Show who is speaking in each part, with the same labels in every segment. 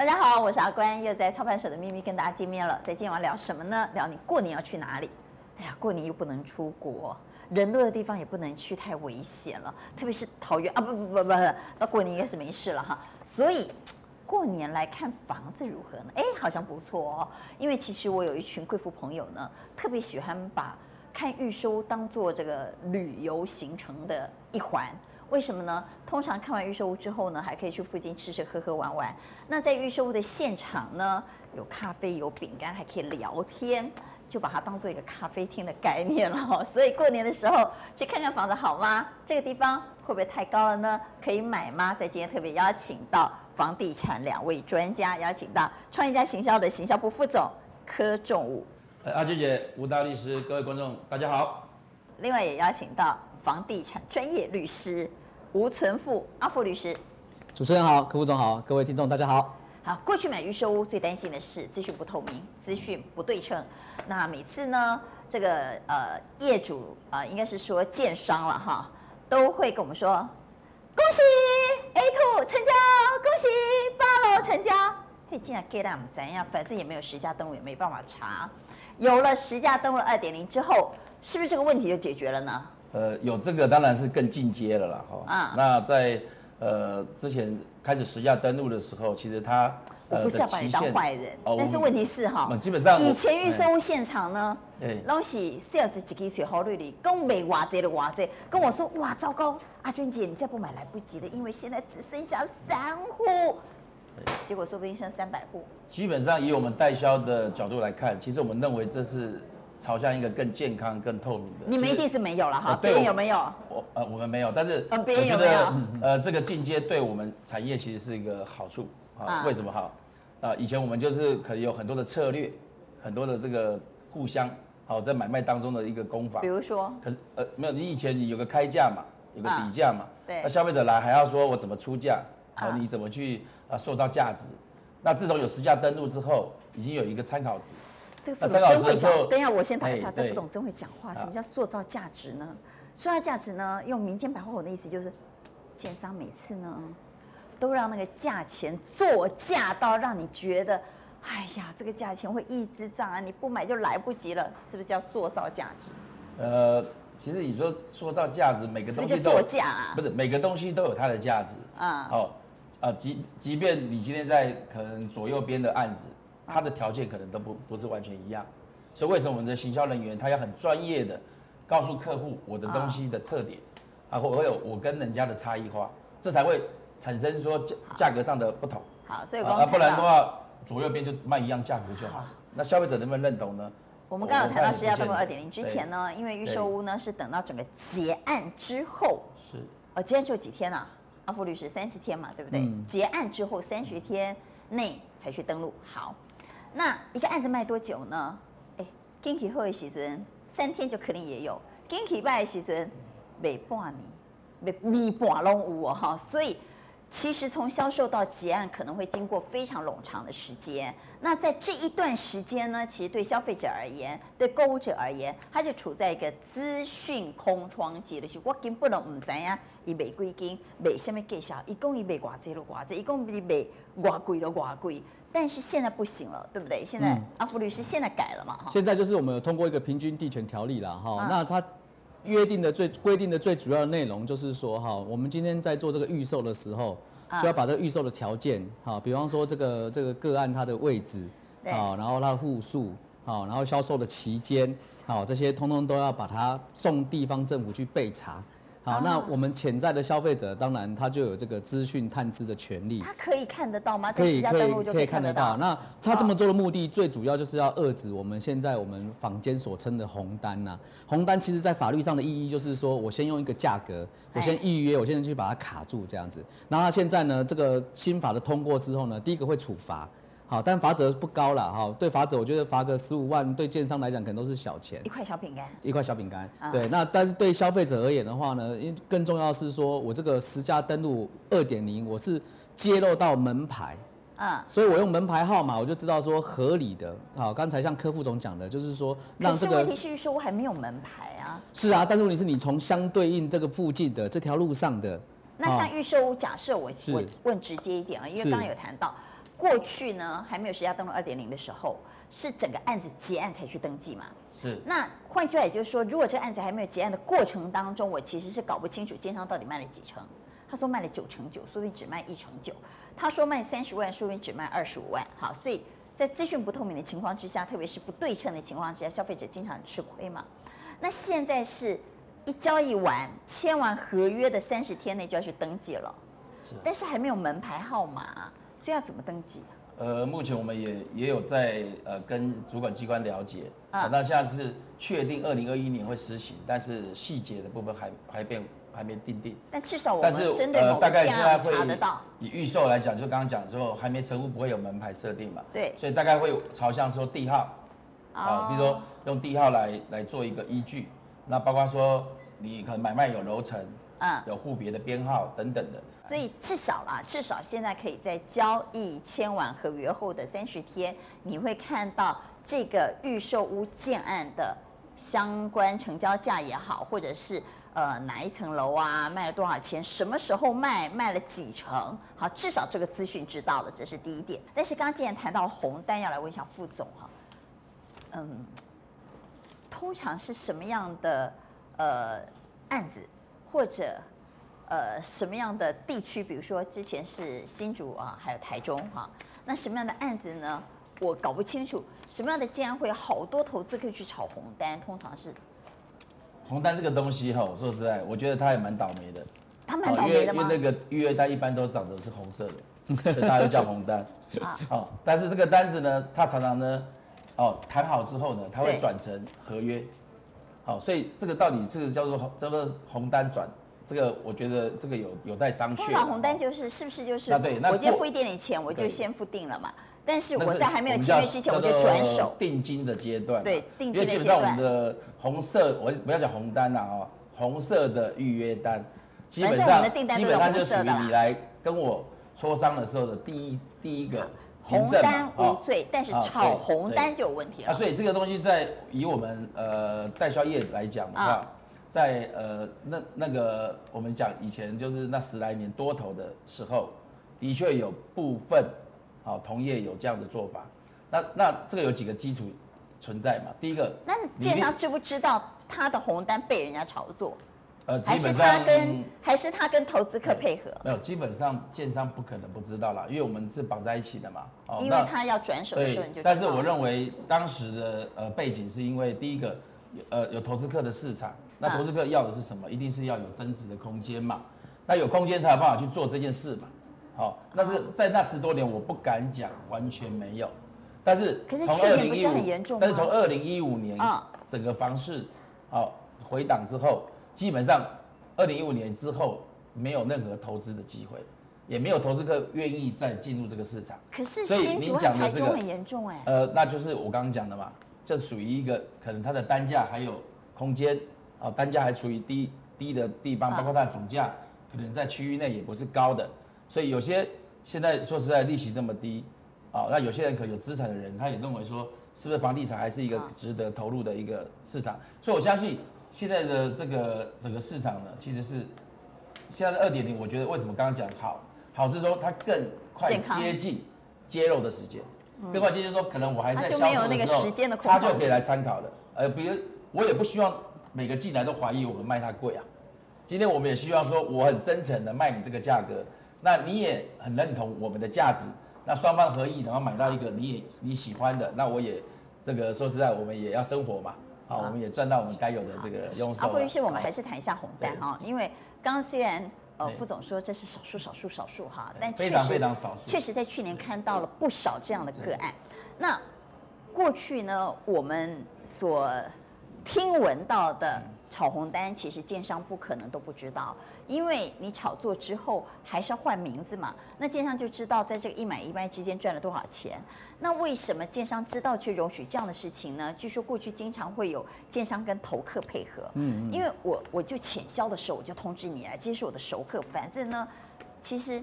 Speaker 1: 大家好，我是阿关，又在操盘手的秘密跟大家见面了。在今天我要聊什么呢？聊你过年要去哪里？哎呀，过年又不能出国，人多的地方也不能去，太危险了。特别是桃园啊，不不不不，那过年应该是没事了哈。所以过年来看房子如何呢？哎，好像不错哦。因为其实我有一群贵妇朋友呢，特别喜欢把看预售屋当做这个旅游行程的一环。为什么呢？通常看完预售屋之后呢，还可以去附近吃吃喝喝玩玩。那在预售屋的现场呢，有咖啡有饼干，还可以聊天，就把它当做一个咖啡厅的概念了。所以过年的时候去看看房子好吗？这个地方会不会太高了呢？可以买吗？在今天特别邀请到房地产两位专家，邀请到创业家行销的行销部副总柯仲武。
Speaker 2: 阿娟姐、吴大律师，各位观众大家好。
Speaker 1: 另外也邀请到房地产专业律师。吴存富，阿富律师，
Speaker 3: 主持人好，柯副总好，各位听众大家好。
Speaker 1: 好，过去买预售屋最担心的是资讯不透明，资讯不对称。那每次呢，这个呃业主呃应该是说建商了哈，都会跟我们说，恭喜 A two 成交，恭喜八楼成交。嘿，竟然给他们怎样？反正也没有十家登录，也没办法查。有了十家登录二点零之后，是不是这个问题就解决了呢？
Speaker 2: 呃，有这个当然是更进阶了啦，哈。啊。那在呃之前开始实价登录的时候，其实他
Speaker 1: 呃我不是要把你当坏人，
Speaker 2: 哦、
Speaker 1: 但是问题是哈，
Speaker 2: 基本上
Speaker 1: 以前预售现场呢，东西 sales 几个水好率里，跟没哇这的哇这，跟我说哇糟糕，阿娟姐你再不买来不及了，因为现在只剩下三户，结果说不定剩三百户。
Speaker 2: 基本上以我们代销的角度来看，其实我们认为这是。朝向一个更健康、更透明的。
Speaker 1: 你们一定是没有了哈，别人有没有？
Speaker 2: 我呃，我们没有，但是我觉得呃，这个进阶对我们产业其实是一个好处啊。为什么好？啊，以前我们就是可能有很多的策略，很多的这个互相好在买卖当中的一个攻防。
Speaker 1: 比如说？
Speaker 2: 可是呃，没有，你以前你有个开价嘛，有个底价嘛，对。那消费者来还要说我怎么出价，啊，你怎么去啊塑造价值？那自从有实价登录之后，已经有一个参考值。
Speaker 1: 这个副总真会讲，等一下我先打个岔。这副总真会讲话，什么叫塑造价值呢？塑造价值呢，用民间白话文的意思就是，建商每次呢，都让那个价钱作价到让你觉得，哎呀，这个价钱会一直涨啊，你不买就来不及了，是不是叫塑造价值？
Speaker 2: 呃，其实你说塑造价值，每个东西都
Speaker 1: 作价啊，
Speaker 2: 不是每个东西都有它的价值啊。哦，啊，即即便你今天在可能左右边的案子。他的条件可能都不不是完全一样，所以为什么我们的行销人员他要很专业的告诉客户我的东西的特点，啊，或我有我跟人家的差异化，这才会产生说价价格上的不同。
Speaker 1: 好，所以
Speaker 2: 啊，不然的话左右边就卖一样价格就好。那消费者能不能认同呢？
Speaker 1: 我们刚刚有谈到实价登录二点零之前呢，因为预售屋呢是等到整个结案之后，是，呃，结案就几天啊？阿富律师三十天嘛，对不对？结案之后三十天内才去登录。好。那一个案子卖多久呢？哎，经纪后的时阵三天就可能也有，经纪卖的时阵每半年，每每半拢有哦哈。所以其实从销售到结案可能会经过非常冗长的时间。那在这一段时间呢，其实对消费者而言，对购物者而言，他就处在一个资讯空窗期的时候，我根本唔知呀，伊卖几斤，卖什么介绍，一共伊卖偌济了偌济，一共伊卖偌贵了偌贵。但是现在不行了，对不对？现在、嗯、阿福律师现在改了嘛？
Speaker 3: 现在就是我们有通过一个平均地权条例了哈。那他约定的最规定的最主要的内容就是说哈，我们今天在做这个预售的时候，就要把这个预售的条件哈，比方说这个这个个案它的位置啊，然后它的户数好，然后销售的期间好，这些通通都要把它送地方政府去备查。好，那我们潜在的消费者，当然他就有这个资讯探知的权利。
Speaker 1: 他可以看得到吗？
Speaker 3: 可以，可以，可以看得到。那他这么做的目的，最主要就是要遏制我们现在我们坊间所称的红单呐。红单其实在法律上的意义就是说，我先用一个价格，我先预约，我现在去把它卡住这样子。然后他现在呢，这个新法的通过之后呢，第一个会处罚。好，但罚则不高了哈。对罚则，我觉得罚个十五万，对建商来讲可能都是小钱。
Speaker 1: 一块小饼干。
Speaker 3: 一块小饼干。啊、对，那但是对消费者而言的话呢，因为更重要的是说，我这个实价登录二点零，我是揭露到门牌。啊。所以我用门牌号码，我就知道说合理的。好，刚才像柯副总讲的，就是说让
Speaker 1: 这个。问题是说我还没有门牌啊。
Speaker 3: 是啊，但是问题是你从相对应这个附近的这条路上的。
Speaker 1: 那像预售屋，假设我我问直接一点啊，因为刚刚有谈到。过去呢还没有实价登录二点零的时候，是整个案子结案才去登记嘛？
Speaker 2: 是。
Speaker 1: 那换句话也就是说，如果这个案子还没有结案的过程当中，我其实是搞不清楚奸商到底卖了几成。他说卖了九成九，说不定只卖一成九。他说卖三十万，说不定只卖二十五万。好，所以在资讯不透明的情况之下，特别是不对称的情况之下，消费者经常吃亏嘛。那现在是一交易完签完合约的三十天内就要去登记了，是，但是还没有门牌号码，所以要怎么登记？
Speaker 2: 呃，目前我们也也有在呃跟主管机关了解啊，那现在是确定二零二一年会实行，但是细节的部分还还没还没定定。
Speaker 1: 但至少我们针对
Speaker 2: 呃大概现在会以预售来讲，就刚刚讲之后还没成屋不会有门牌设定嘛？
Speaker 1: 对，
Speaker 2: 所以大概会朝向说地号。啊，比如说用地号来来做一个依据，那包括说你可能买卖有楼层，嗯，有户别的编号等等的，
Speaker 1: 所以至少啦，至少现在可以在交易签完合约后的三十天，你会看到这个预售屋建案的相关成交价也好，或者是呃哪一层楼啊卖了多少钱，什么时候卖，卖了几成，好，至少这个资讯知道了，这是第一点。但是刚刚既然谈到红单，要来问一下副总哈。嗯，通常是什么样的呃案子，或者呃什么样的地区？比如说之前是新竹啊，还有台中哈、啊，那什么样的案子呢？我搞不清楚。什么样的竟然会有好多投资客去炒红单？通常是
Speaker 2: 红单这个东西哈，我说实在，我觉得他也蛮倒霉的。
Speaker 1: 他蛮倒霉的吗？
Speaker 2: 因为那个预约单一般都长得是红色的，所以大家都叫红单啊。好，但是这个单子呢，它常常呢。哦，谈好之后呢，它会转成合约，好，所以这个到底这个叫做红，叫做红单转，这个我觉得这个有有待商榷。通
Speaker 1: 常红单就是是不是就是？那对，那我今天付一点点钱，我就先付定了嘛。但是我在还没有签约之前，我就转手
Speaker 2: 定金的阶段。
Speaker 1: 对，定金的阶段。因为基本
Speaker 2: 上我们的红色，我不要讲红单了啊，红色的预约单，基本上基本上就属于你来跟我磋商的时候的第一第一个。
Speaker 1: 红单无罪，但是炒红单就有问题了。
Speaker 2: 啊，所以这个东西在以我们呃代销业来讲的话，在呃那那个我们讲以前就是那十来年多头的时候，的确有部分啊同业有这样的做法。那那这个有几个基础存在嘛？第一个，
Speaker 1: 那建商知不知道他的红单被人家炒作？
Speaker 2: 呃，基本上
Speaker 1: 还是他跟还是他跟投资客配合？
Speaker 2: 没有，基本上建商不可能不知道啦，因为我们是绑在一起的嘛。
Speaker 1: 哦，因为他要转手的时候你就。
Speaker 2: 但是我认为当时的呃背景是因为第一个，呃有投资客的市场，那投资客要的是什么？一定是要有增值的空间嘛。那有空间才有办法去做这件事嘛。好，那这个在那十多年我不敢讲完全没有，但是可是从二零一五，但是从二零一五年整个房市好回档之后。基本上，二零一五年之后没有任何投资的机会，也没有投资客愿意再进入这个市场。
Speaker 1: 可是新竹和台中很严重哎。
Speaker 2: 呃，那就是我刚刚讲的嘛，这属于一个可能它的单价还有空间啊，单价还处于低低的地方，包括它的总价可能在区域内也不是高的，所以有些现在说实在利息这么低啊，那有些人可能有资产的人，他也认为说，是不是房地产还是一个值得投入的一个市场？所以我相信。现在的这个整个市场呢，其实是现在的二点零。我觉得为什么刚刚讲好，好是说它更快接近揭露的时间，更快接近说可能我还在销售的时候，他就可以来参考了。呃，比如我也不希望每个进来都怀疑我们卖它贵啊。今天我们也希望说我很真诚的卖你这个价格，那你也很认同我们的价值，那双方合意，然后买到一个你也你喜欢的，那我也这个说实在，我们也要生活嘛。好，我们也赚到我们该有的这个佣收。啊，
Speaker 1: 副律师，我们还是谈一下红单哈，因为刚刚虽然呃副总说这是少数少数少数哈，但
Speaker 2: 非常非常少数，
Speaker 1: 确实在去年看到了不少这样的个案。那过去呢，我们所听闻到的炒红单，其实建商不可能都不知道。因为你炒作之后还是要换名字嘛，那建商就知道在这个一买一卖之间赚了多少钱。那为什么建商知道却容许这样的事情呢？据说过去经常会有建商跟投客配合，嗯，因为我我就潜销的时候我就通知你啊，这是我的熟客。反正呢，其实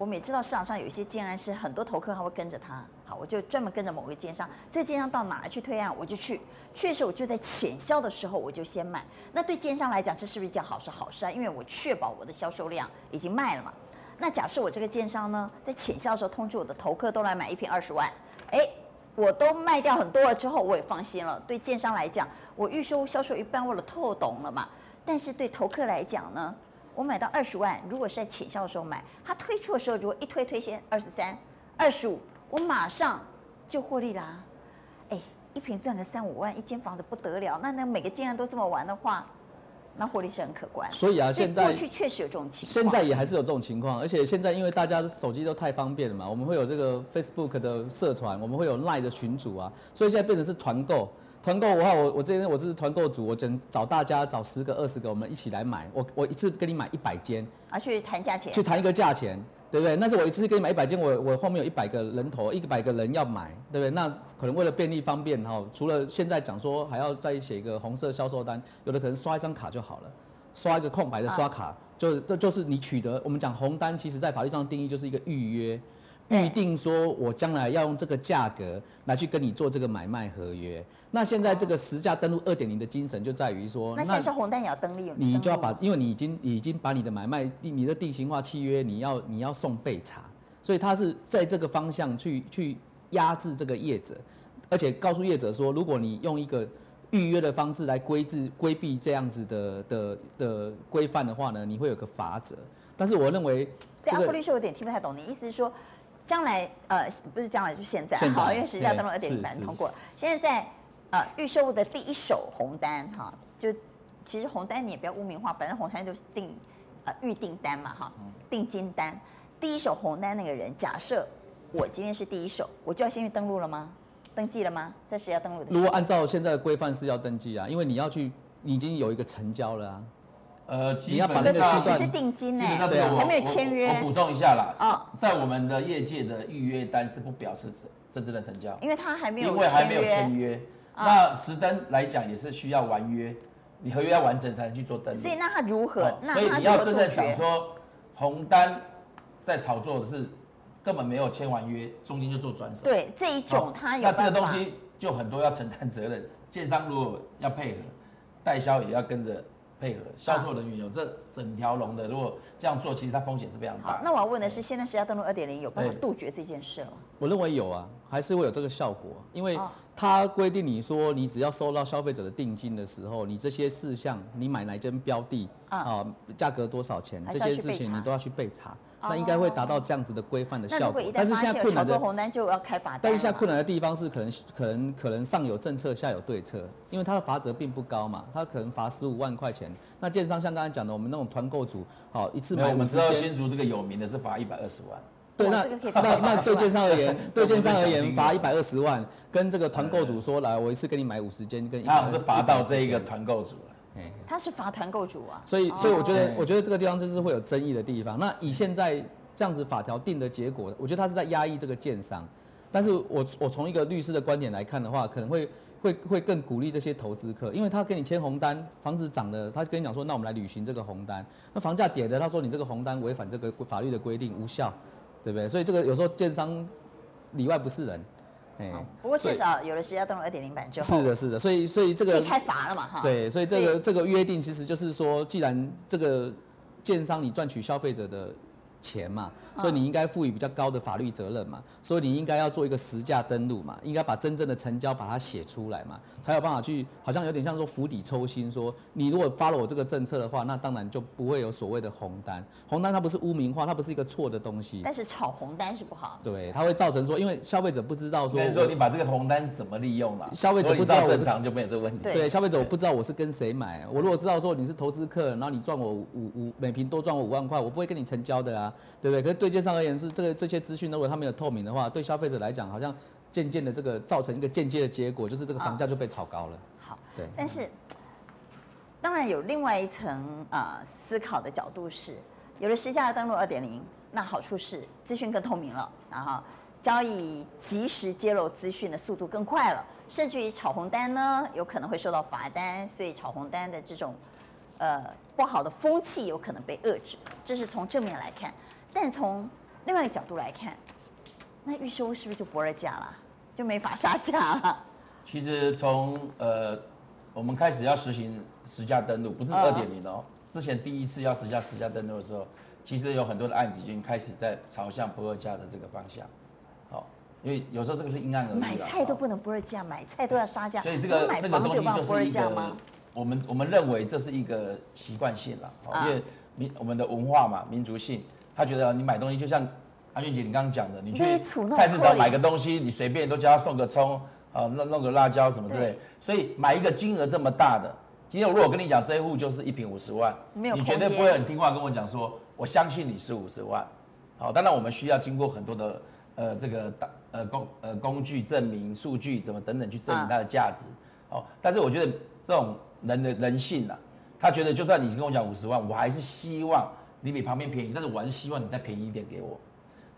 Speaker 1: 我们也知道市场上有一些建案是很多投客他会跟着他，好，我就专门跟着某个建商，这个建商到哪去推案我就去。确实，我就在潜销的时候，我就先卖。那对建商来讲，这是不是一件好事？好事啊，因为我确保我的销售量已经卖了嘛。那假设我这个建商呢，在潜销的时候通知我的投客都来买一瓶二十万，哎，我都卖掉很多了之后，我也放心了。对建商来讲，我预售销售一半，我都透懂了嘛。但是对投客来讲呢，我买到二十万，如果是在浅销的时候买，他推出的时候如果一推推先二十三、二十五，我马上就获利啦、啊。哎，一瓶赚个三五万，一间房子不得了。那那每个建案都这么玩的话。那获利是很可观，
Speaker 3: 所以啊，现在
Speaker 1: 过去确实有这种情况，
Speaker 3: 现在也还是有这种情况，而且现在因为大家的手机都太方便了嘛，我们会有这个 Facebook 的社团，我们会有 Line 的群组啊，所以现在变成是团购。团购的话，我我这边我这是团购组，我整找大家找十个二十个，我们一起来买，我我一次跟你买一百间，
Speaker 1: 啊，去谈价钱，
Speaker 3: 去谈一个价钱。对不对？那是我一次给你买一百间，我我后面有一百个人头，一百个人要买，对不对？那可能为了便利方便哈，除了现在讲说还要再写一个红色销售单，有的可能刷一张卡就好了，刷一个空白的刷卡，就这就是你取得。我们讲红单，其实在法律上的定义就是一个预约。预定说，我将来要用这个价格来去跟你做这个买卖合约。那现在这个实价登录二点零的精神就在于说，
Speaker 1: 那现在是红单也要登录，
Speaker 3: 你就要把，因为你已经已经把你的买卖你的定型化契约，你要你要送备查，所以他是在这个方向去去压制这个业者，而且告诉业者说，如果你用一个预约的方式来规制规避这样子的的的规范的话呢，你会有个法则。但是我认为，
Speaker 1: 这个，阿福律师有点听不太懂，你意思是说？将来呃不是将来，就现在好，因为实价登录二点零版通过。现在在呃预售物的第一手红单哈，就其实红单你也不要污名化，反正红单就是订呃预订单嘛哈，定金单。第一手红单那个人，假设我今天是第一手，我就要先去登录了吗？登记了吗？在实价登录的。
Speaker 3: 如果按照现在的规范是要登记啊，因为你要去，你已经有一个成交了啊。
Speaker 2: 呃，
Speaker 1: 你要把那个区段，只是定金呢，对啊，还没有签约。
Speaker 2: 我补充一下啦，啊，在我们的业界的预约单是不表示真正的成交，
Speaker 1: 因为他还没有签约。
Speaker 2: 因为还没有签约，那实登来讲也是需要完约，你合约要完成才能去做登录。
Speaker 1: 所以那他如何？
Speaker 2: 所以你要真正讲说红单在炒作的是根本没有签完约，中间就做转手。
Speaker 1: 对，这一种他有。
Speaker 2: 那这个东西就很多要承担责任，建商如果要配合，代销也要跟着。配合销售人员有这整条龙的，如果这样做，其实它风险是非常大。
Speaker 1: 那我要问的是，现在是要登录二点零有办法杜绝这件事吗？
Speaker 3: 我认为有啊，还是会有这个效果，因为它规定你说，你只要收到消费者的定金的时候，你这些事项，你买哪间标的啊，价格多少钱，这些事情你都要去备查。那应该会达到这样子的规范的效果，但是现在困难的，但是现在困难的地方是可能可能可能上有政策下有对策，因为它的罚则并不高嘛，它可能罚十五万块钱。那建商像刚才讲的，我们那种团购组，好一次买五十间。我们知道
Speaker 2: 新竹这个有名的是罚一百二十万。
Speaker 3: 对，那那那对建商而言，对建商而言罚一百二十万，跟这个团购组说来，我一次给你买五十间，跟
Speaker 2: 他是罚到这一个团购组。
Speaker 1: 他是法团购主啊，
Speaker 3: 所以所以我觉得我觉得这个地方就是会有争议的地方。那以现在这样子法条定的结果，我觉得他是在压抑这个建商。但是我我从一个律师的观点来看的话，可能会会会更鼓励这些投资客，因为他跟你签红单，房子涨了，他跟你讲说，那我们来履行这个红单。那房价跌了，他说你这个红单违反这个法律的规定无效，对不对？所以这个有时候建商里外不是人。
Speaker 1: 不过至少有了实价登录二点零版就好，
Speaker 3: 是的，是的，所以所以这个
Speaker 1: 可以开罚了嘛，哈。
Speaker 3: 对，所以这个这个约定其实就是说，既然这个建商你赚取消费者的钱嘛。所以你应该赋予比较高的法律责任嘛，所以你应该要做一个实价登录嘛，应该把真正的成交把它写出来嘛，才有办法去，好像有点像说釜底抽薪，说你如果发了我这个政策的话，那当然就不会有所谓的红单。红单它不是污名化，它不是一个错的东西。
Speaker 1: 但是炒红单是不好。
Speaker 3: 对，它会造成说，因为消费者不知道说，
Speaker 2: 说你把这个红单怎么利用嘛，
Speaker 3: 消费者不知道
Speaker 2: 正常就没有这个问题。
Speaker 3: 对，消费者我不知道我是跟谁买，我如果知道说你是投资客，然后你赚我五五每平多赚我五万块，我不会跟你成交的啊，对不对？可是对建商而言是。这个这些资讯如果它没有透明的话，对消费者来讲，好像渐渐的这个造成一个间接的结果，就是这个房价就被炒高了。
Speaker 1: 好，对。但是当然有另外一层啊、呃、思考的角度是，有了实价登录二点零，那好处是资讯更透明了，然后交易及时揭露资讯的速度更快了，甚至于炒红单呢，有可能会受到罚单，所以炒红单的这种呃不好的风气有可能被遏制。这是从正面来看，但从另外一个角度来看，那预售是不是就不二价了，就没法杀价了？
Speaker 2: 其实从呃我们开始要实行实价登录，不是二点零哦。之前第一次要实价实价登录的时候，其实有很多的案子已经开始在朝向不二价的这个方向，好，因为有时候这个是因案而异。
Speaker 1: 买菜都不能不二价，买菜都要杀价。
Speaker 2: 所以这个这个东西就是一个，我们我们认为这是一个习惯性了，因为民我们的文化嘛，民族性，他觉得你买东西就像阿俊姐你刚刚讲的，你去菜市场买个东西，你随便都叫他送个葱，啊，弄弄个辣椒什么之类，所以买一个金额这么大的。今天如果我跟你讲这一户就是一瓶五十万，你绝对不会很听话跟我讲说，我相信你是五十万。好，当然我们需要经过很多的呃这个大呃工呃工具证明、数据怎么等等去证明它的价值。好，但是我觉得这种人的人性呐，他觉得就算你跟我讲五十万，我还是希望你比旁边便宜，但是我还是希望你再便宜一点给我。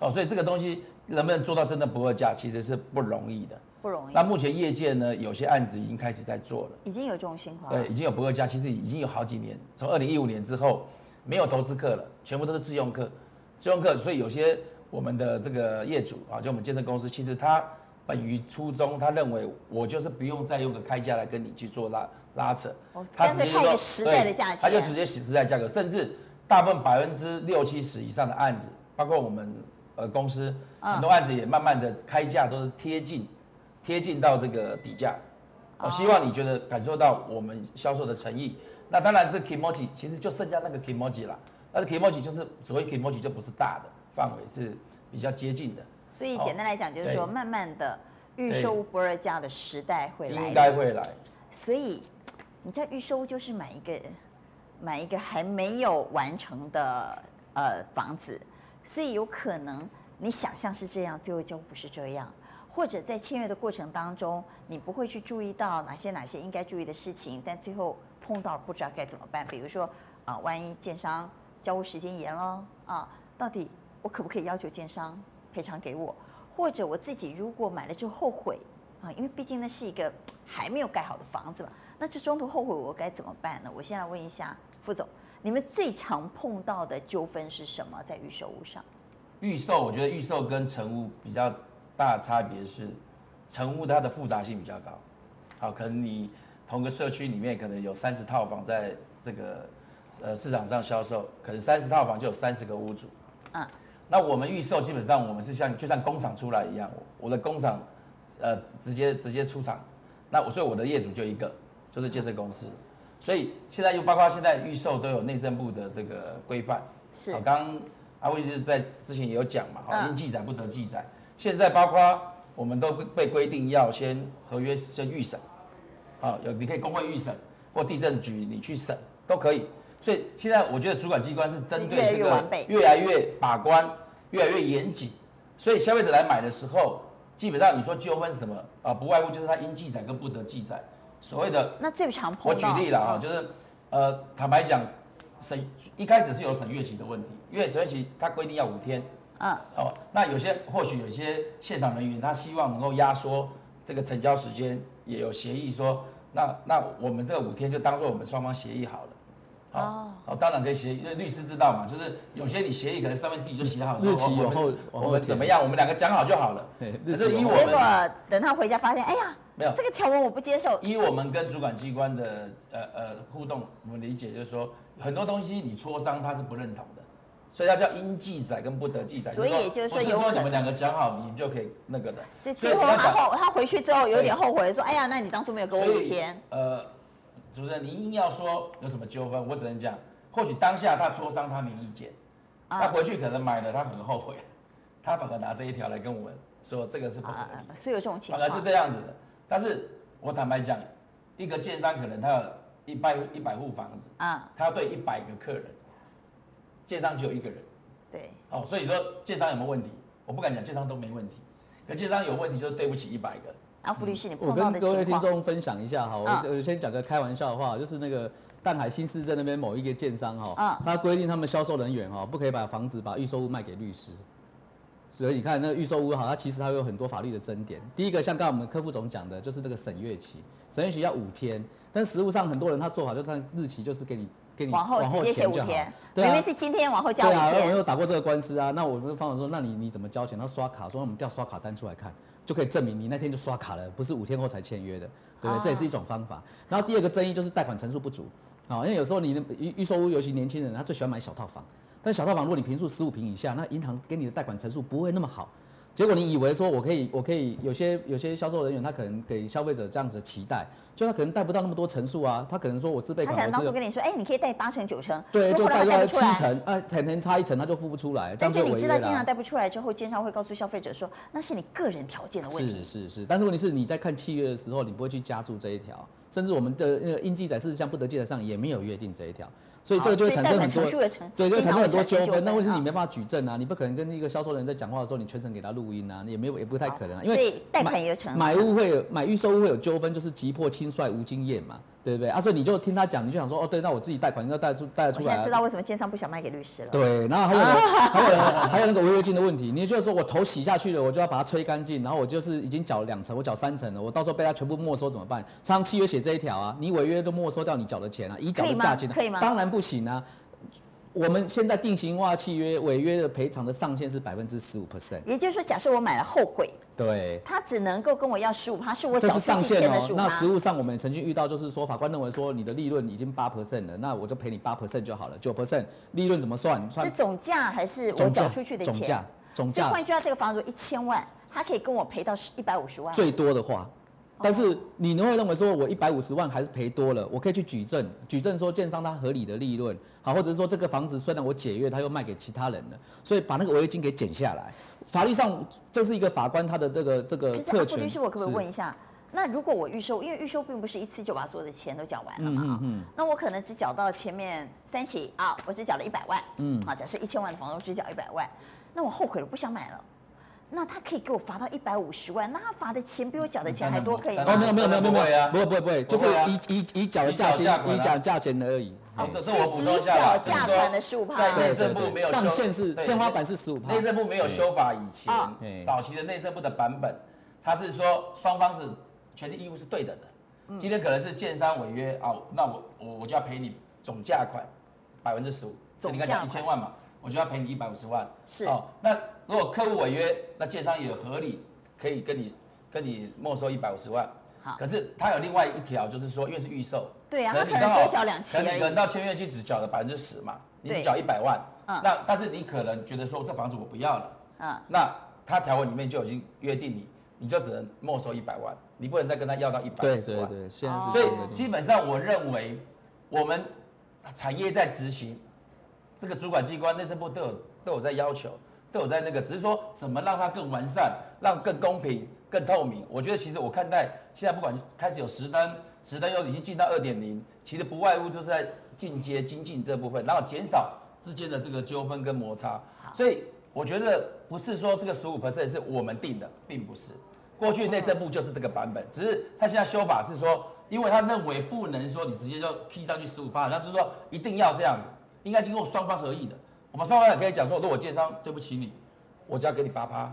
Speaker 2: 哦，所以这个东西能不能做到真的不二价，其实是不容易的。
Speaker 1: 不容易。
Speaker 2: 那目前业界呢，有些案子已经开始在做了，
Speaker 1: 已经有这种情况。
Speaker 2: 对，已经有不二价，其实已经有好几年。从二零一五年之后，没有投资客了，全部都是自用客，自用客。所以有些我们的这个业主啊，就我们建设公司，其实他本于初衷，他认为我就是不用再用个开价来跟你去做拉拉扯，
Speaker 1: 他直接开一个实在的价钱，
Speaker 2: 他就直接写实在价格，甚至大部分百分之六七十以上的案子，包括我们呃公司很多案子也慢慢的开价都是贴近。贴近到这个底价，我希望你觉得感受到我们销售的诚意。那当然，这 kimochi 其实就剩下那个 kimochi 啦。但是 kimochi 就是所谓 kimochi 就不是大的范围，是比较接近的。
Speaker 1: 所以简单来讲，就是说，慢慢的预售屋不二价的时代会来，
Speaker 2: 应该会来。
Speaker 1: 所以你知道预售就是买一个买一个还没有完成的呃房子，所以有可能你想象是这样，最后就不是这样。或者在签约的过程当中，你不会去注意到哪些哪些应该注意的事情，但最后碰到不知道该怎么办。比如说啊，万一建商交屋时间延了啊，到底我可不可以要求建商赔偿给我？或者我自己如果买了之后后悔啊，因为毕竟那是一个还没有盖好的房子嘛，那这中途后悔我该怎么办呢？我现在问一下副总，你们最常碰到的纠纷是什么？在预售屋上？
Speaker 2: 预售，我觉得预售跟成屋比较。大的差别是，成屋它的复杂性比较高，好，可能你同个社区里面可能有三十套房在这个呃市场上销售，可能三十套房就有三十个屋主，嗯，那我们预售基本上我们是像就像工厂出来一样，我的工厂呃直接直接出厂，那我所以我的业主就一个，就是建设公司，所以现在又包括现在预售都有内政部的这个规范，是，好，刚刚阿威就是在之前也有讲嘛，好，应记载不得记载。现在包括我们都被规定要先合约先预审，啊，有你可以公会预审或地政局你去审都可以。所以现在我觉得主管机关是针对这个越来越把关，越来越严谨。所以消费者来买的时候，基本上你说纠纷是什么啊？不外乎就是他应记载跟不得记载。所谓的
Speaker 1: 那最常碰到。
Speaker 2: 我举例了啊，就是呃，坦白讲，审一开始是有审阅期的问题，因为审阅期它规定要五天。嗯，哦，那有些或许有些现场人员，他希望能够压缩这个成交时间，也有协议说，那那我们这个五天就当做我们双方协议好了。哦，哦，当然可以协议，因为律师知道嘛，就是有些你协议可能上面自己就写好了，
Speaker 3: 日期以后
Speaker 2: 我们怎么样，我们两个讲好就好了。对，可是以我们
Speaker 1: 结果等他回家发现，哎呀，没有这个条文我不接受。
Speaker 2: 以我们跟主管机关的呃呃互动，我们理解就是说，很多东西你磋商他是不认同的。所以它叫应记载跟不得记载，
Speaker 1: 所以也就是说，有
Speaker 2: 说你们两个讲好，你们就可以那个的。
Speaker 1: 所以最后他后他回去之后有点后悔，说：“哎呀，那你当初没有给我五天。”
Speaker 2: 呃，主持人，你硬要说有什么纠纷，我只能讲，或许当下他磋商他没意见，他回去可能买了他很后悔，他反而拿这一条来跟我们说这个是不合理，
Speaker 1: 是有这种情况，
Speaker 2: 反而是这样子的。但是我坦白讲，一个建商可能他有一百一百户房子啊，他要对一百个客人。建商只有一个人，
Speaker 1: 对，
Speaker 2: 哦，所以说建商有没有问题？我不敢讲建商都没问题，可建商有问题就是对不起一百个。
Speaker 1: 阿福律师，你
Speaker 3: 我跟各位听众分享一下哈，我我先讲个开玩笑的话，就是那个淡海新市镇那边某一个建商哈，他规定他们销售人员哈不可以把房子把预售物卖给律师，所以你看那个预售屋哈，它其实还有很多法律的争点。第一个像刚刚我们柯副总讲的，就是这个审阅期，审阅期要五天，但实务上很多人他做法就算日期就是给你。给你
Speaker 1: 往后直接写五天，
Speaker 3: 对啊，
Speaker 1: 明明是今天往后交五天。
Speaker 3: 对啊，那我们又打过这个官司啊，那我们方法说，那你你怎么交钱？他刷卡，说我们调刷卡单出来看，就可以证明你那天就刷卡了，不是五天后才签约的，对不对？这也是一种方法。然后第二个争议就是贷款成数不足，啊，因为有时候你的预预售屋，尤其年轻人，他最喜欢买小套房，但小套房如果你平数十五平以下，那银行给你的贷款成数不会那么好。结果你以为说我可以，我可以有些有些销售人员他可能给消费者这样子的期待，就他可能贷不到那么多成数啊，他可能说我自备款，
Speaker 1: 他可能当初跟你说，哎、欸，你可以贷八成九成，
Speaker 3: 对，就贷到七成，哎、啊，可能差一成他就付不出来，
Speaker 1: 但是你知道，经常贷不出来之后，经常会告诉消费者说，那是你个人条件的问题。
Speaker 3: 是是是，但是问题是你在看契约的时候，你不会去加注这一条，甚至我们的那个应记载事项不得记载上也没有约定这一条。所以这个就会产生很多，对，就会产生很多纠纷。那问题是你没办法举证啊，你不可能跟一个销售人在讲话的时候，你全程给他录音啊，也没有，也不太可能。因为
Speaker 1: 贷款也成，
Speaker 3: 买物会有买预售物会有纠纷，就是急迫轻率无经验嘛。对不对啊？所以你就听他讲，你就想说，哦，对，那我自己贷款应该贷出贷出来。我
Speaker 1: 现在知道为什么奸商不想卖给律师了。
Speaker 3: 对，然后还有 还有还有那个违约金的问题，你就是说我头洗下去了，我就要把它吹干净，然后我就是已经缴了两成，我缴三成了，我到时候被他全部没收怎么办？商契约写这一条啊，你违约都没收掉你缴的钱啊，已缴的价金
Speaker 1: 可以吗？
Speaker 3: 当然不行啊。我们现在定型化契约违约的赔偿的上限是百分之十五 percent，
Speaker 1: 也就是说，假设我买了后悔，
Speaker 3: 对，
Speaker 1: 他只能够跟我要十五趴，是我缴上限的十五趴。
Speaker 3: 那实务上我们曾经遇到，就是说法官认为说你的利润已经八 percent 了，那我就赔你八 percent 就好了，九 percent 利润怎么算？算
Speaker 1: 是总价还是我缴出去的钱？
Speaker 3: 总价，总价。
Speaker 1: 所以换句话，这个房子一千万，他可以跟我赔到一百五十万。
Speaker 3: 最多的话。但是你能会认为说，我一百五十万还是赔多了？我可以去举证，举证说建商他合理的利润，好，或者是说这个房子虽然我解约，他又卖给其他人了，所以把那个违约金给减下来。法律上这是一个法官他的这个这个特权。
Speaker 1: 律师，我可不可以问一下？那如果我预售，因为预售并不是一次就把所有的钱都缴完了嘛？嗯嗯。那我可能只缴到前面三期啊，我只缴了一百万。嗯。啊，假设一千万的房子我只缴一百万，那我后悔了，不想买了。那他可以给我罚到一百五十万，那他罚的钱比我缴的钱还多，可以吗？
Speaker 3: 哦，没有没有没有没有，不会不会不会，就是以以以缴的价钱，以缴价钱而已。
Speaker 2: 好，这这我补充一下。
Speaker 1: 以缴价款的十五趴。
Speaker 2: 在内政部没有
Speaker 3: 上限是天花板是十五趴。
Speaker 2: 内政部没有修法以前，早期的内政部的版本，他是说双方是权利义务是对等的。今天可能是建商违约啊，那我我我就要赔你总价款百分之十五，你刚讲一千万嘛。我就要赔你一百五十万，
Speaker 1: 是哦。
Speaker 2: 那如果客户违约，那建商也合理可以跟你跟你没收一百五十万。好，可是他有另外一条，就是说，因为是预售，
Speaker 1: 对啊，可能你刚好只缴两千，
Speaker 2: 可能你可能到签约期只缴了百分之十嘛，你只缴一百万。嗯。那但是你可能觉得说这房子我不要了，嗯。那他条文里面就已经约定你，你就只能没收一百万，你不能再跟他要到一百万。
Speaker 3: 对对对，现在是。
Speaker 2: 所以基本上我认为，我们产业在执行。这个主管机关内政部都有都有在要求，都有在那个，只是说怎么让它更完善，让更公平、更透明。我觉得其实我看待现在不管开始有实灯，实灯又已经进到二点零，其实不外乎就是在进阶精进这部分，然后减少之间的这个纠纷跟摩擦。所以我觉得不是说这个十五 percent 是我们定的，并不是。过去内政部就是这个版本，只是他现在修法是说，因为他认为不能说你直接就 key 上去十五趴，他就是说一定要这样。应该经过双方合意的，我们双方也可以讲说，如果建商对不起你，我就要给你八趴。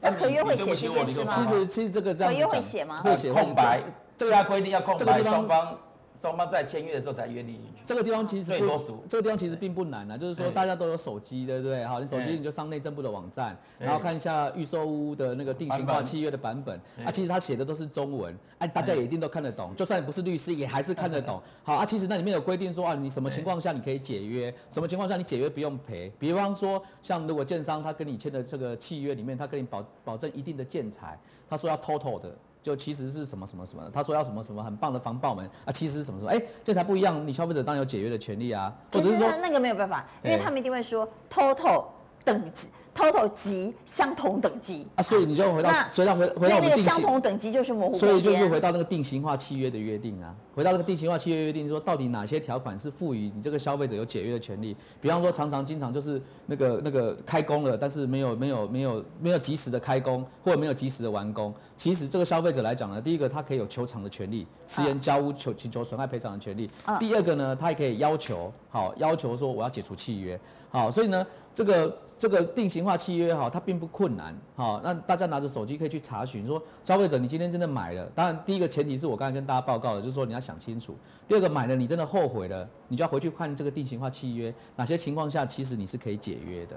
Speaker 1: 那合约会写这件事吗？
Speaker 3: 其实其实这个这样讲，
Speaker 1: 合约会写吗？
Speaker 3: 会写
Speaker 2: 空白，这个要规定要空白，双方。双方在签约的时候才约定进去。
Speaker 3: 这个地方其实不，这个地方其实并不难啊，就是说大家都有手机，对不对？好，你手机你就上内政部的网站，然后看一下预售屋的那个定型化契约的版本。啊，其实他写的都是中文，哎，大家也一定都看得懂。就算不是律师，也还是看得懂。好啊，其实那里面有规定说啊，你什么情况下你可以解约，什么情况下你解约不用赔。比方说，像如果建商他跟你签的这个契约里面，他跟你保保证一定的建材，他说要 total 的。就其实是什么什么什么，他说要什么什么很棒的防爆门啊，其实是什么什么，哎，这才不一样，你消费者当然有解约的权利啊，或者是说
Speaker 1: 那个没有办法，因为他们一定会说 total 等级。Total 级相同等级
Speaker 3: 啊，所以你就回到，所以回回到
Speaker 1: 那个相同等级就是模糊，
Speaker 3: 所以就是回到那个定型化契约的约定啊，回到那个定型化契约约定，说到底哪些条款是赋予你这个消费者有解约的权利？比方说常常经常就是那个那个开工了，但是没有没有没有没有及时的开工，或者没有及时的完工，其实这个消费者来讲呢，第一个他可以有求偿的权利，迟延交屋求请求损害赔偿的权利，第二个呢，他也可以要求好要求说我要解除契约。好，所以呢，这个这个定型化契约哈，它并不困难。好，那大家拿着手机可以去查询，说消费者你今天真的买了，当然第一个前提是我刚才跟大家报告的，就是说你要想清楚。第二个买了你真的后悔了，你就要回去看这个定型化契约，哪些情况下其实你是可以解约的。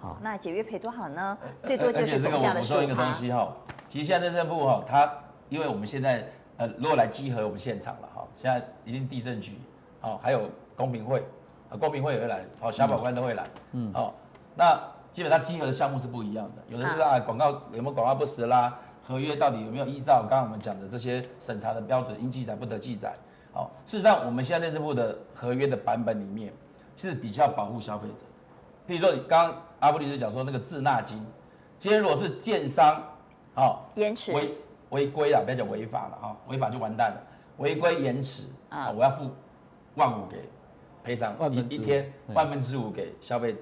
Speaker 3: 好，
Speaker 1: 那解约赔多少呢？最多就是总价的十五趴。而且这个我一个东西哈，其实现在内政部哈，它因为我们现在呃，如果来集合我们现场了哈，现在已经地震局，好，还有公平会。
Speaker 2: 啊，公平会也会来，好，小法官都会来，嗯，好，那基本上金额的项目是不一样的，有的是啊，广告有没有广告不实啦，合约到底有没有依照刚刚我们讲的这些审查的标准，应记载不得记载，好，事实上我们现在内政部的合约的版本里面是比较保护消费者，譬如说你刚刚阿布律师讲说那个滞纳金，今天如果是建商，好，
Speaker 1: 延迟
Speaker 2: 违违规了，不要讲违法了哈，违法就完蛋了，违规延迟啊，我要付万五给。赔偿一一天万分之五给消费者，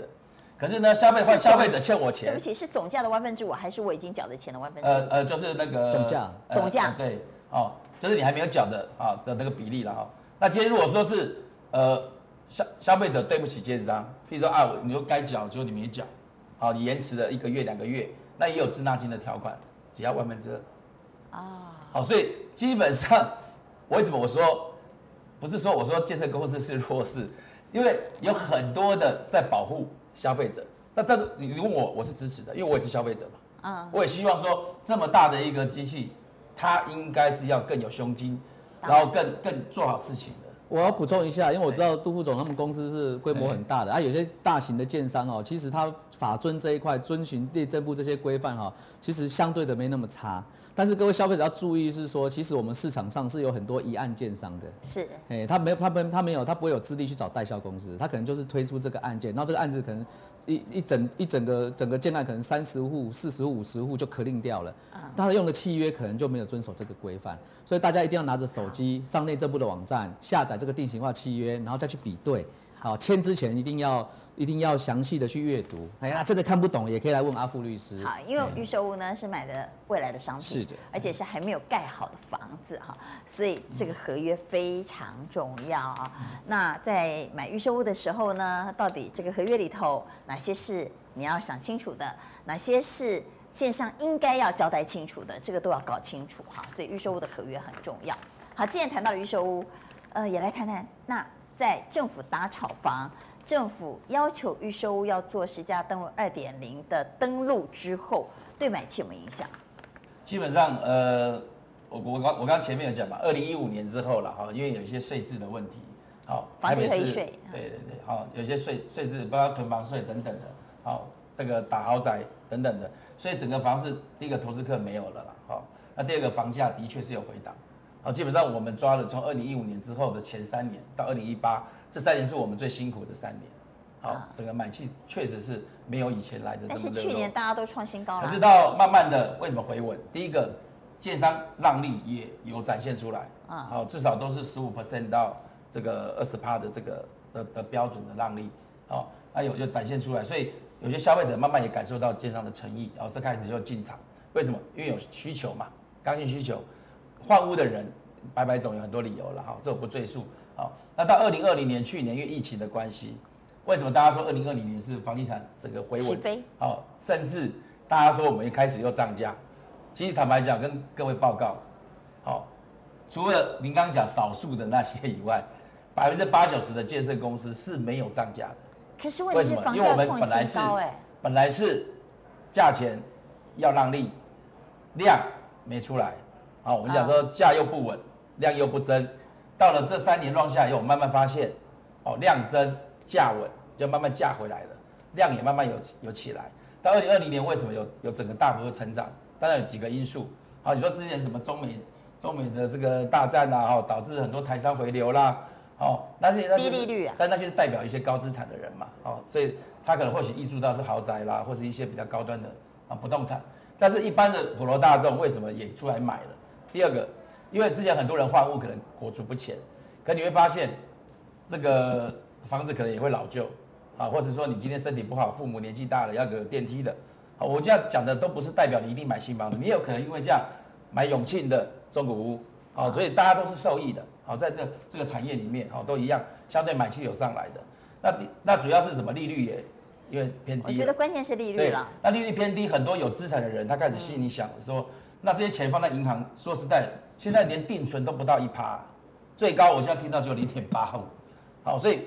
Speaker 2: 可是呢，消费者消费者欠我钱。
Speaker 1: 对不起，是总价的万分之五，还是我已经缴的钱的万分之五？
Speaker 2: 呃呃，就是那个
Speaker 3: 总价，
Speaker 1: 总价。
Speaker 2: 对，哦，就是你还没有缴的啊的那个比例了哈。那今天如果说是呃消消费者对不起建商，譬如说啊，你说该缴，结果你没缴，好，你延迟了一个月两个月，那也有滞纳金的条款，只要万分之二。啊。好，所以基本上，为什么我说？不是说我说建设公司是弱势，因为有很多的在保护消费者。那但是你问我，我是支持的，因为我也是消费者嘛。啊。我也希望说这么大的一个机器，它应该是要更有胸襟，然后更更做好事情的。
Speaker 3: 我要补充一下，因为我知道杜副总他们公司是规模很大的啊，有些大型的建商哦，其实他法遵这一块遵循内政部这些规范哈，其实相对的没那么差。但是各位消费者要注意，是说，其实我们市场上是有很多一案件商的，
Speaker 1: 是，
Speaker 3: 哎，他没有，他没，他没有，他不会有资历去找代销公司，他可能就是推出这个案件，然后这个案子可能一一整一整个整个建案可能三十户、四十户、五十户就可定掉了，他用的契约可能就没有遵守这个规范，所以大家一定要拿着手机上内政部的网站下载这个定型化契约，然后再去比对。好，签之前一定要一定要详细的去阅读。哎呀，这个看不懂也可以来问阿富律师。
Speaker 1: 好，因为预售屋呢是买的未来的商品，
Speaker 3: 是的，
Speaker 1: 而且是还没有盖好的房子哈，所以这个合约非常重要啊。那在买预售屋的时候呢，到底这个合约里头哪些是你要想清楚的，哪些是线上应该要交代清楚的，这个都要搞清楚哈。所以预售屋的合约很重要。好，既然谈到了预售屋，呃，也来谈谈那。在政府打炒房，政府要求预售屋要做实价登录二点零的登录之后，对买气有没有影响？
Speaker 2: 基本上，呃，我我刚我刚前面有讲嘛，二零一五年之后了哈，因为有一些税制的问题，好，
Speaker 1: 房地税，
Speaker 2: 对对对，好，有些税税制，包括囤房税等等的，好，那个打豪宅等等的，所以整个房市第一个投资客没有了啦，好，那第二个房价的确是有回档。好，基本上我们抓了从二零一五年之后的前三年到二零一八，这三年是我们最辛苦的三年。好，整个买气确实是没有以前来的这么热。
Speaker 1: 但是去年大家都创新高了。
Speaker 2: 可是到慢慢的为什么回稳？第一个，建商让利也有展现出来。啊，好，至少都是十五 percent 到这个二十趴的这个的的标准的让利。好，那有就展现出来，所以有些消费者慢慢也感受到建商的诚意，然后这开始就进场。为什么？因为有需求嘛，刚性需求。换屋的人，白白总有很多理由了哈，这我不赘述。好，那到二零二零年，去年因为疫情的关系，为什么大家说二零二零年是房地产整个回稳？起飞。好，甚至大家说我们一开始又涨价。其实坦白讲，跟各位报告，好，除了您刚刚讲少数的那些以外，百分之八九十的建设公司是没有涨价的。
Speaker 1: 可是为什么？因为我们本来是
Speaker 2: 本来是价钱要让利，量没出来。好，我们讲说价又不稳，量又不增，到了这三年乱下以后，我慢慢发现，哦，量增价稳，就慢慢价回来了，量也慢慢有有起来。到二零二零年为什么有有整个大幅的成长？当然有几个因素。好，你说之前什么中美中美的这个大战啊，哦，导致很多台商回流啦，哦，那些低利率啊，但那些是代表一些高资产的人嘛，哦，所以他可能或许挹注到是豪宅啦，或是一些比较高端的啊不动产，但是一般的普罗大众为什么也出来买了？第二个，因为之前很多人换屋可能裹足不前，可你会发现，这个房子可能也会老旧，啊，或者说你今天身体不好，父母年纪大了要个电梯的，好，我这样讲的都不是代表你一定买新房子，你也有可能因为像买永庆的中古屋，好，所以大家都是受益的，好，在这这个产业里面，好，都一样，相对买气有上来的，那那主要是什么？利率也因为偏低，
Speaker 1: 我觉得关键是利率了，
Speaker 2: 那利率偏低，很多有资产的人他开始心里想说。那这些钱放在银行，说实在，现在连定存都不到一趴，最高我现在听到只有零点八五，好，所以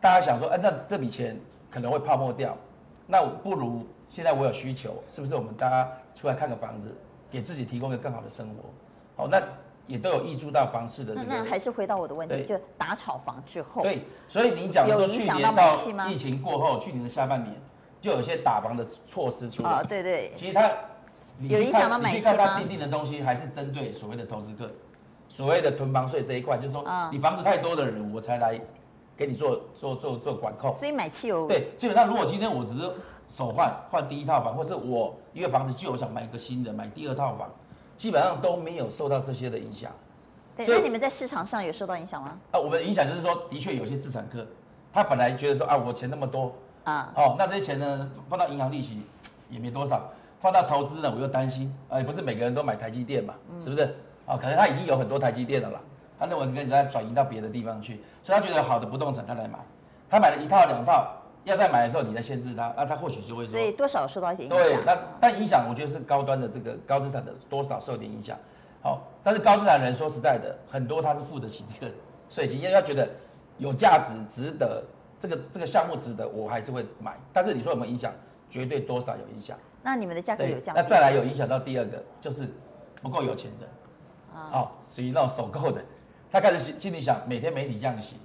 Speaker 2: 大家想说，哎，那这笔钱可能会泡沫掉，那我不如现在我有需求，是不是我们大家出来看个房子，给自己提供一个更好的生活？好，那也都有挹注到房市的这个。
Speaker 1: 那还是回到我的问题，就打炒房之后。
Speaker 2: 对，所以您讲说去年到疫情过后，去年的下半年就有一些打房的措施出来。
Speaker 1: 啊，对对。
Speaker 2: 其实它
Speaker 1: 有影响到买气吗？
Speaker 2: 你去看它定定的东西，还是针对所谓的投资客，所谓的囤房税这一块，就是说你房子太多的人，我才来给你做做做做管控。
Speaker 1: 所以买气有
Speaker 2: 对，基本上如果今天我只是手换换第一套房，或是我因为房子旧，我想买一个新的，买第二套房。基本上都没有受到这些的影响，
Speaker 1: 对。那你们在市场上有受到影响吗？
Speaker 2: 啊，我们的影响就是说，的确有些资产客，他本来觉得说啊，我钱那么多啊，哦，那这些钱呢，放到银行利息也没多少，放到投资呢，我又担心，哎，不是每个人都买台积电嘛，是不是？啊，可能他已经有很多台积电了啦，他认为跟人家转移到别的地方去，所以他觉得好的不动产他来买，他买了一套两套。要再买的时候，你再限制他，那他或许就会说，
Speaker 1: 所以多少受到一点影响。
Speaker 2: 对，那但影响我觉得是高端的这个高资产的多少受点影响。好，但是高资产人说实在的，很多他是付得起这个税金，因为他觉得有价值、值得，这个这个项目值得，我还是会买。但是你说有没有影响？绝对多少有影响。
Speaker 1: 那你们的价格有降？
Speaker 2: 那再来有影响到第二个，就是不够有钱的，哦，属于那种首购的，他开始心心里想，每天媒体这样写。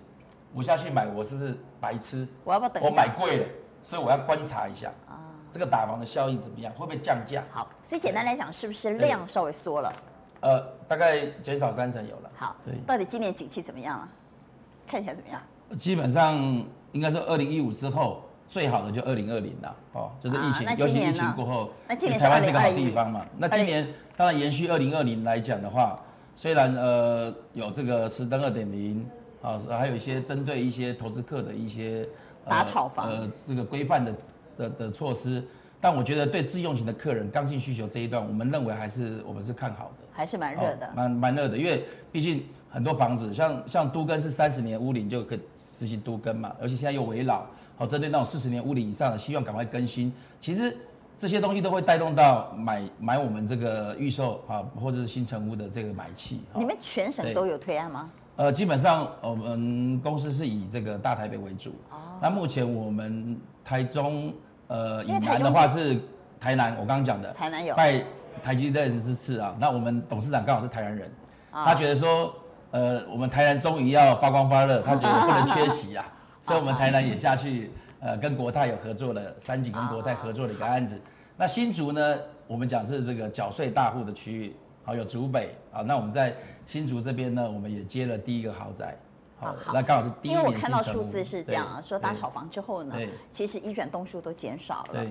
Speaker 2: 我下去买，我是不是白痴？
Speaker 1: 我要不要等？
Speaker 2: 我买贵了，所以我要观察一下啊，这个打房的效应怎么样？会不会降价？
Speaker 1: 好，所以简单来讲，是不是量稍微缩了？
Speaker 2: 呃，大概减少三成有了。
Speaker 1: 好，对，到底今年景气怎么样了？看起来怎么样？
Speaker 2: 基本上应该说，二零一五之后最好的就二零二零了哦，就是疫情，尤其疫情过后，
Speaker 1: 那今年
Speaker 2: 台湾是个好地方嘛。那今年当然延续二零二零来讲的话，虽然呃有这个实登二点零。啊，还有一些针对一些投资客的一些
Speaker 1: 打炒房
Speaker 2: 呃这个规范的的的措施，但我觉得对自用型的客人刚性需求这一段，我们认为还是我们是看好的，
Speaker 1: 还是蛮热的，
Speaker 2: 蛮蛮热的，因为毕竟很多房子像像都更是三十年屋龄就可以实行都更嘛，而且现在又围老，好针对那种四十年屋龄以上的，希望赶快更新，其实这些东西都会带动到买买我们这个预售啊或者是新成屋的这个买气。
Speaker 1: 你们全省都有推案吗？
Speaker 2: 呃，基本上我们公司是以这个大台北为主。哦。那目前我们台中，呃，以南的话是台南，我刚刚讲的。
Speaker 1: 台南有。
Speaker 2: 拜台积电之赐啊，那我们董事长刚好是台南人，他觉得说，呃，我们台南终于要发光发热，他觉得不能缺席啊，所以我们台南也下去，呃，跟国泰有合作了，三井跟国泰合作的一个案子。那新竹呢，我们讲是这个缴税大户的区域。好，有竹北啊，那我们在新竹这边呢，我们也接了第一个豪宅。好，那刚好是第一年。
Speaker 1: 因为我看到数字是这样啊，说打炒房之后呢，其实一转栋数都减少了。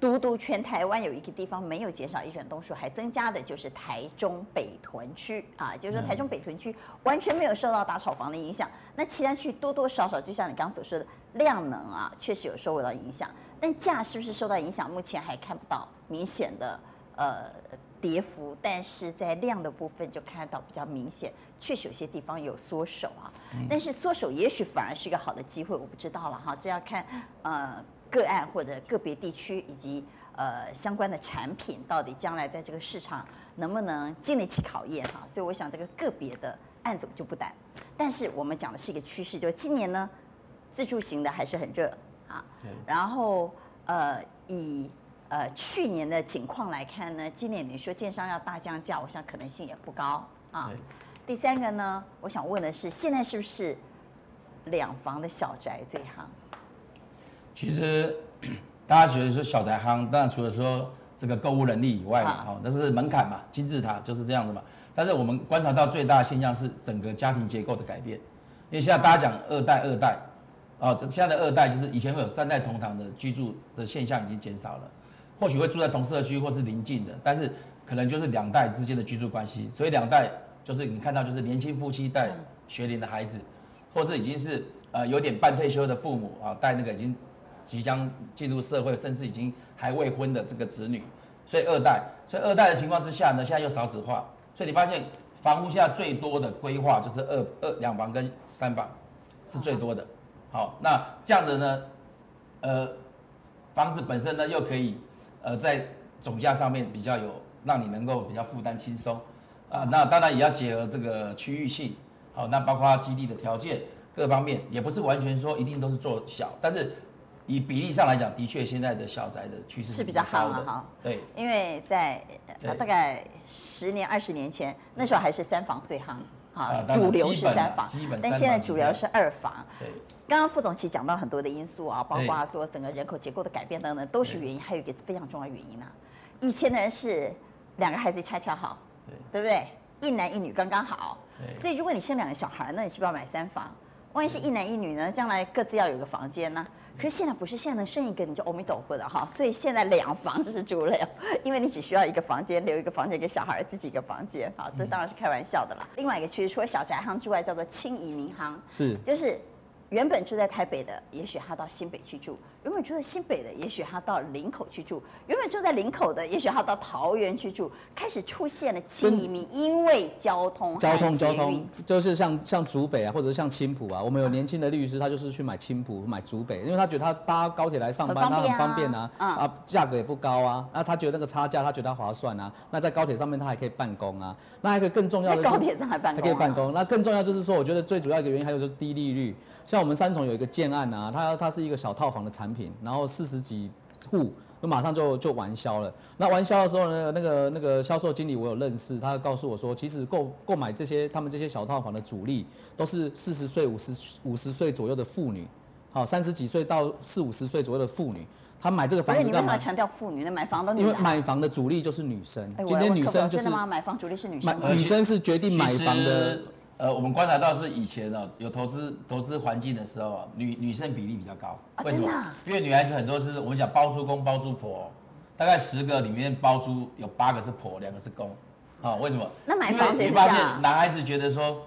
Speaker 1: 对。独独全台湾有一个地方没有减少一转东数，还增加的就是台中北屯区啊，就是说台中北屯区完全没有受到打炒房的影响。那其他区多多少少，就像你刚刚所说的量能啊，确实有受到影响，但价是不是受到影响？目前还看不到明显的呃。跌幅，但是在量的部分就看到比较明显，确实有些地方有缩手啊。但是缩手也许反而是一个好的机会，我不知道了哈，这要看呃个案或者个别地区以及呃相关的产品到底将来在这个市场能不能经得起考验哈。所以我想这个个别的案子我就不谈，但是我们讲的是一个趋势，就是今年呢自助型的还是很热啊。然后呃以。呃，去年的景况来看呢，今年你说建商要大降价，我想可能性也不高啊。第三个呢，我想问的是，现在是不是两房的小宅最夯？
Speaker 2: 其实 大家觉得说小宅夯，当然除了说这个购物能力以外嘛，哈，但是门槛嘛，金字塔就是这样的嘛。但是我们观察到最大的现象是整个家庭结构的改变，因为现在大家讲二代二代，啊，现在的二代就是以前会有三代同堂的居住的现象已经减少了。或许会住在同社区或是邻近的，但是可能就是两代之间的居住关系。所以两代就是你看到就是年轻夫妻带学龄的孩子，或是已经是呃有点半退休的父母啊带那个已经即将进入社会甚至已经还未婚的这个子女。所以二代，所以二代的情况之下呢，现在又少子化，所以你发现房屋现在最多的规划就是二二两房跟三房是最多的。好，那这样子呢，呃，房子本身呢又可以。呃，在总价上面比较有让你能够比较负担轻松，啊，那当然也要结合这个区域性，好，那包括基地的条件各方面，也不是完全说一定都是做小，但是以比例上来讲，的确现在的小宅的趋势
Speaker 1: 是比较好的哈。
Speaker 2: 对，
Speaker 1: 因为在大概十年、二十年前，那时候还是三房最夯，哈，主流是三房，但现在主流是二房。
Speaker 2: 对，
Speaker 1: 刚刚副总其实讲到很多的因素啊，包括说整个人口结构的改变等等，都是原因。还有一个非常重要的原因呢，以前的人是两个孩子恰恰好，对，对不对？一男一女刚刚好。所以如果你生两个小孩，那你是不是要买三房？万一是一男一女呢？将来各自要有个房间呢？可是现在不是，现在能生一个你就阿弥陀佛的哈。所以现在两房是主流，因为你只需要一个房间，留一个房间给小孩，自己一个房间。好，这当然是开玩笑的啦。另外一个趋势，除了小宅行之外，叫做轻移民行，
Speaker 3: 是
Speaker 1: 就是。原本住在台北的，也许他到新北去住；原本住在新北的，也许他到林口去住；原本住在林口的，也许他到桃园去住。开始出现了轻移民，因为交通
Speaker 3: 交通交通就是像像竹北啊，或者是像青浦啊。我们有年轻的律师，他就是去买青浦、买竹北，因为他觉得他搭高铁来上班，他很方便啊，啊，价格也不高啊，那他觉得那个差价，他觉得他划算啊。那在高铁上面，他还可以办公啊。那还可以更重要的，
Speaker 1: 在高铁上还办公，
Speaker 3: 还可以办公。那更重要就是说，我觉得最主要一个原因还有就是低利率。像我们三重有一个建案啊，它它是一个小套房的产品，然后四十几户，就马上就就完销了。那完销的时候呢，那个那个销售经理我有认识，他告诉我说，其实购购买这些他们这些小套房的主力都是四十岁、五十五十岁左右的妇女，好，三十几岁到四五十岁左右的妇女，他买这个房子干嘛？
Speaker 1: 你为什么强调妇女呢？买房的女，
Speaker 3: 因为买房的主力就是女生。今天女生就是
Speaker 1: 买房主力是女生，
Speaker 3: 女生是决定买房的。
Speaker 2: 呃，我们观察到是以前呢，有投资投资环境的时候啊，女女生比例比较高。为什么？因为女孩子很多是我们讲包租公包租婆，大概十个里面包租有八个是婆，两个是公。啊，为什么？
Speaker 1: 那买房子
Speaker 2: 你发现男孩子觉得说，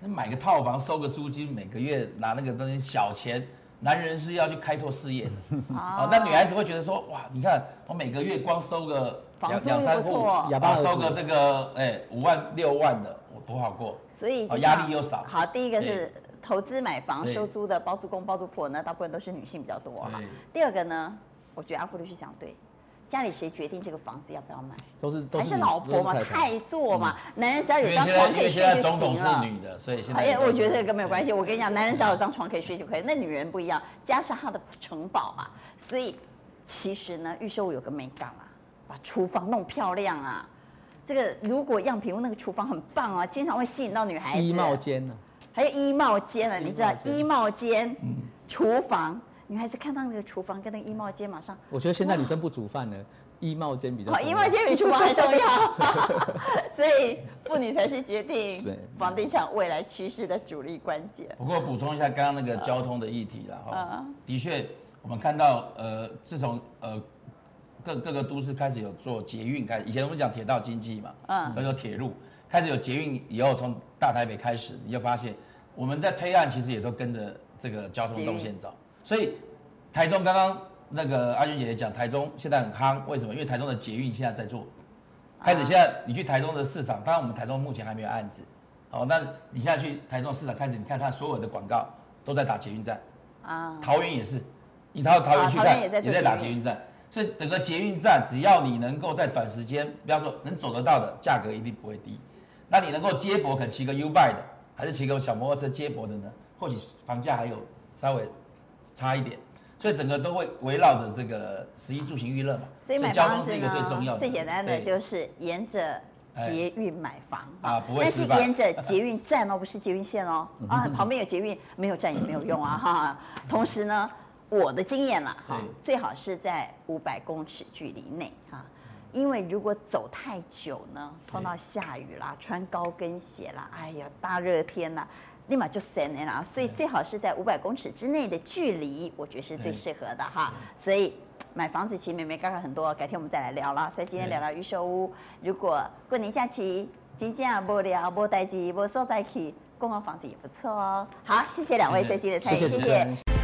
Speaker 2: 那买个套房收个租金，每个月拿那个东西小钱，男人是要去开拓事业的。啊，那女孩子会觉得说，哇，你看我每个月光收个两两三户，然后收个这个哎五万六万的。多好过，
Speaker 1: 所以
Speaker 2: 压力又少。
Speaker 1: 好，第一个是投资买房收租的包租公包租婆呢，大部分都是女性比较多哈。第二个呢，我觉得阿富律师讲对，家里谁决定这个房子要不要买？
Speaker 3: 都是都
Speaker 1: 是老婆嘛，太做嘛，男人只要有张床可以睡就行了。
Speaker 2: 女的，所以现在
Speaker 1: 哎，我觉得这个没有关系。我跟你讲，男人只要有张床可以睡就可以，那女人不一样，加上她的城堡啊，所以其实呢，预售有个美感啊，把厨房弄漂亮啊。这个如果样品屋那个厨房很棒啊，经常会吸引到女孩子。
Speaker 3: 衣帽间呢？
Speaker 1: 还有衣帽间呢？你知道衣帽间、嗯厨房，女孩子看到那个厨房跟那个衣帽间，马上。
Speaker 3: 我觉得现在女生不煮饭呢，衣帽间比较。好，
Speaker 1: 衣帽间比厨房还重要。所以妇女才是决定房地产未来趋势的主力关键。
Speaker 2: 不过补充一下刚刚那个交通的议题了哈，的确我们看到呃，自从呃。各各个都市开始有做捷运，开始以前我们讲铁道经济嘛，嗯，所以说铁路开始有捷运以后，从大台北开始，你就发现我们在推案其实也都跟着这个交通动线走。所以台中刚刚那个阿君姐姐讲，台中现在很夯，为什么？因为台中的捷运现在在做，开始现在你去台中的市场，当然我们台中目前还没有案子，哦，那你现在去台中市场开始，你看它所有的广告都在打捷运站，啊，桃园也是，你到桃园去看也在打捷运站。所以整个捷运站，只要你能够在短时间，不要说能走得到的，价格一定不会低。那你能够接驳，肯骑个 U-Bike 的，还是骑个小摩托车接驳的呢？或许房价还有稍微差一点。所以整个都会围绕着这个十一住行娱乐嘛。
Speaker 1: 所以买房子呢，最简单的就是沿着捷运买房啊，不会。但是沿着捷运站哦，不是捷运线哦，啊，旁边有捷运，没有站也没有用啊哈。同时呢。我的经验了哈，最好是在五百公尺距离内哈，因为如果走太久呢，碰到下雨啦，穿高跟鞋啦，哎呀，大热天呐，立马就散了啦。所以最好是在五百公尺之内的距离，我觉得是最适合的哈。所以买房子其实妹妹刚刚很多，改天我们再来聊了。在今天聊聊预售屋，如果过年假期真正无聊、无代志、无所在去，逛逛房子也不错哦。好，谢谢两位在今天的参与，谢谢。